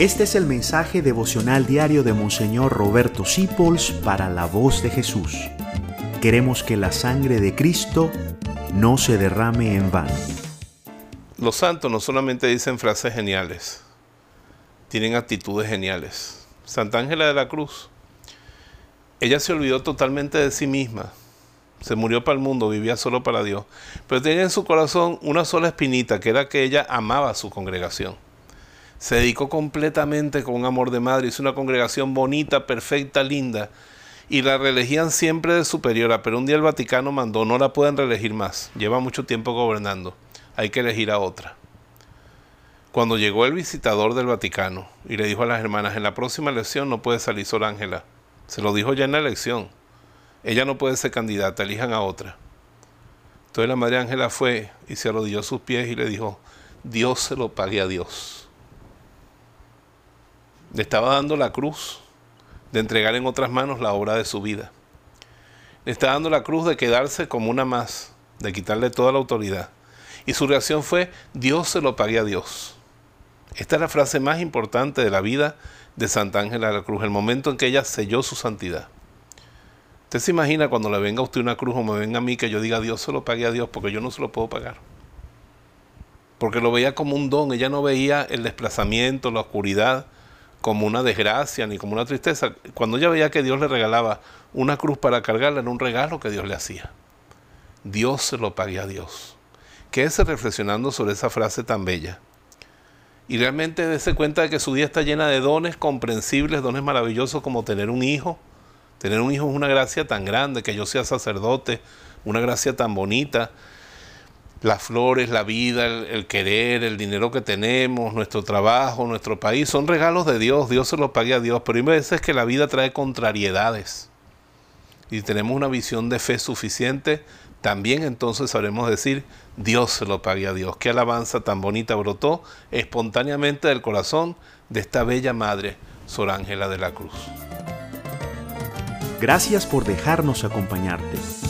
Este es el mensaje devocional diario de Monseñor Roberto Sipols para la voz de Jesús. Queremos que la sangre de Cristo no se derrame en vano. Los santos no solamente dicen frases geniales, tienen actitudes geniales. Santa Ángela de la Cruz, ella se olvidó totalmente de sí misma. Se murió para el mundo, vivía solo para Dios. Pero tenía en su corazón una sola espinita, que era que ella amaba a su congregación se dedicó completamente con un amor de madre, hizo una congregación bonita, perfecta, linda, y la reelegían siempre de superiora, pero un día el Vaticano mandó, no la pueden reelegir más, lleva mucho tiempo gobernando, hay que elegir a otra. Cuando llegó el visitador del Vaticano y le dijo a las hermanas, en la próxima elección no puede salir Sor Ángela, se lo dijo ya en la elección, ella no puede ser candidata, elijan a otra. Entonces la Madre Ángela fue y se arrodilló a sus pies y le dijo, Dios se lo pague a Dios le estaba dando la cruz de entregar en otras manos la obra de su vida. Le estaba dando la cruz de quedarse como una más, de quitarle toda la autoridad. Y su reacción fue, Dios se lo pague a Dios. Esta es la frase más importante de la vida de Santa Ángela de la Cruz, el momento en que ella selló su santidad. Usted se imagina cuando le venga a usted una cruz o me venga a mí que yo diga Dios se lo pague a Dios porque yo no se lo puedo pagar. Porque lo veía como un don, ella no veía el desplazamiento, la oscuridad, como una desgracia ni como una tristeza. Cuando ella veía que Dios le regalaba una cruz para cargarla, era un regalo que Dios le hacía. Dios se lo pague a Dios. Quédese reflexionando sobre esa frase tan bella. Y realmente dése cuenta de que su vida está llena de dones comprensibles, dones maravillosos como tener un hijo. Tener un hijo es una gracia tan grande, que yo sea sacerdote, una gracia tan bonita las flores, la vida, el, querer, el dinero que tenemos, nuestro trabajo, nuestro país, son regalos de Dios, Dios se los pague a Dios, pero hay veces que la vida trae contrariedades y tenemos una visión de fe suficiente, también entonces sabremos decir, Dios se lo pague a Dios. Qué alabanza tan bonita brotó espontáneamente del corazón de esta bella madre, Sor Ángela de la Cruz. Gracias por dejarnos acompañarte.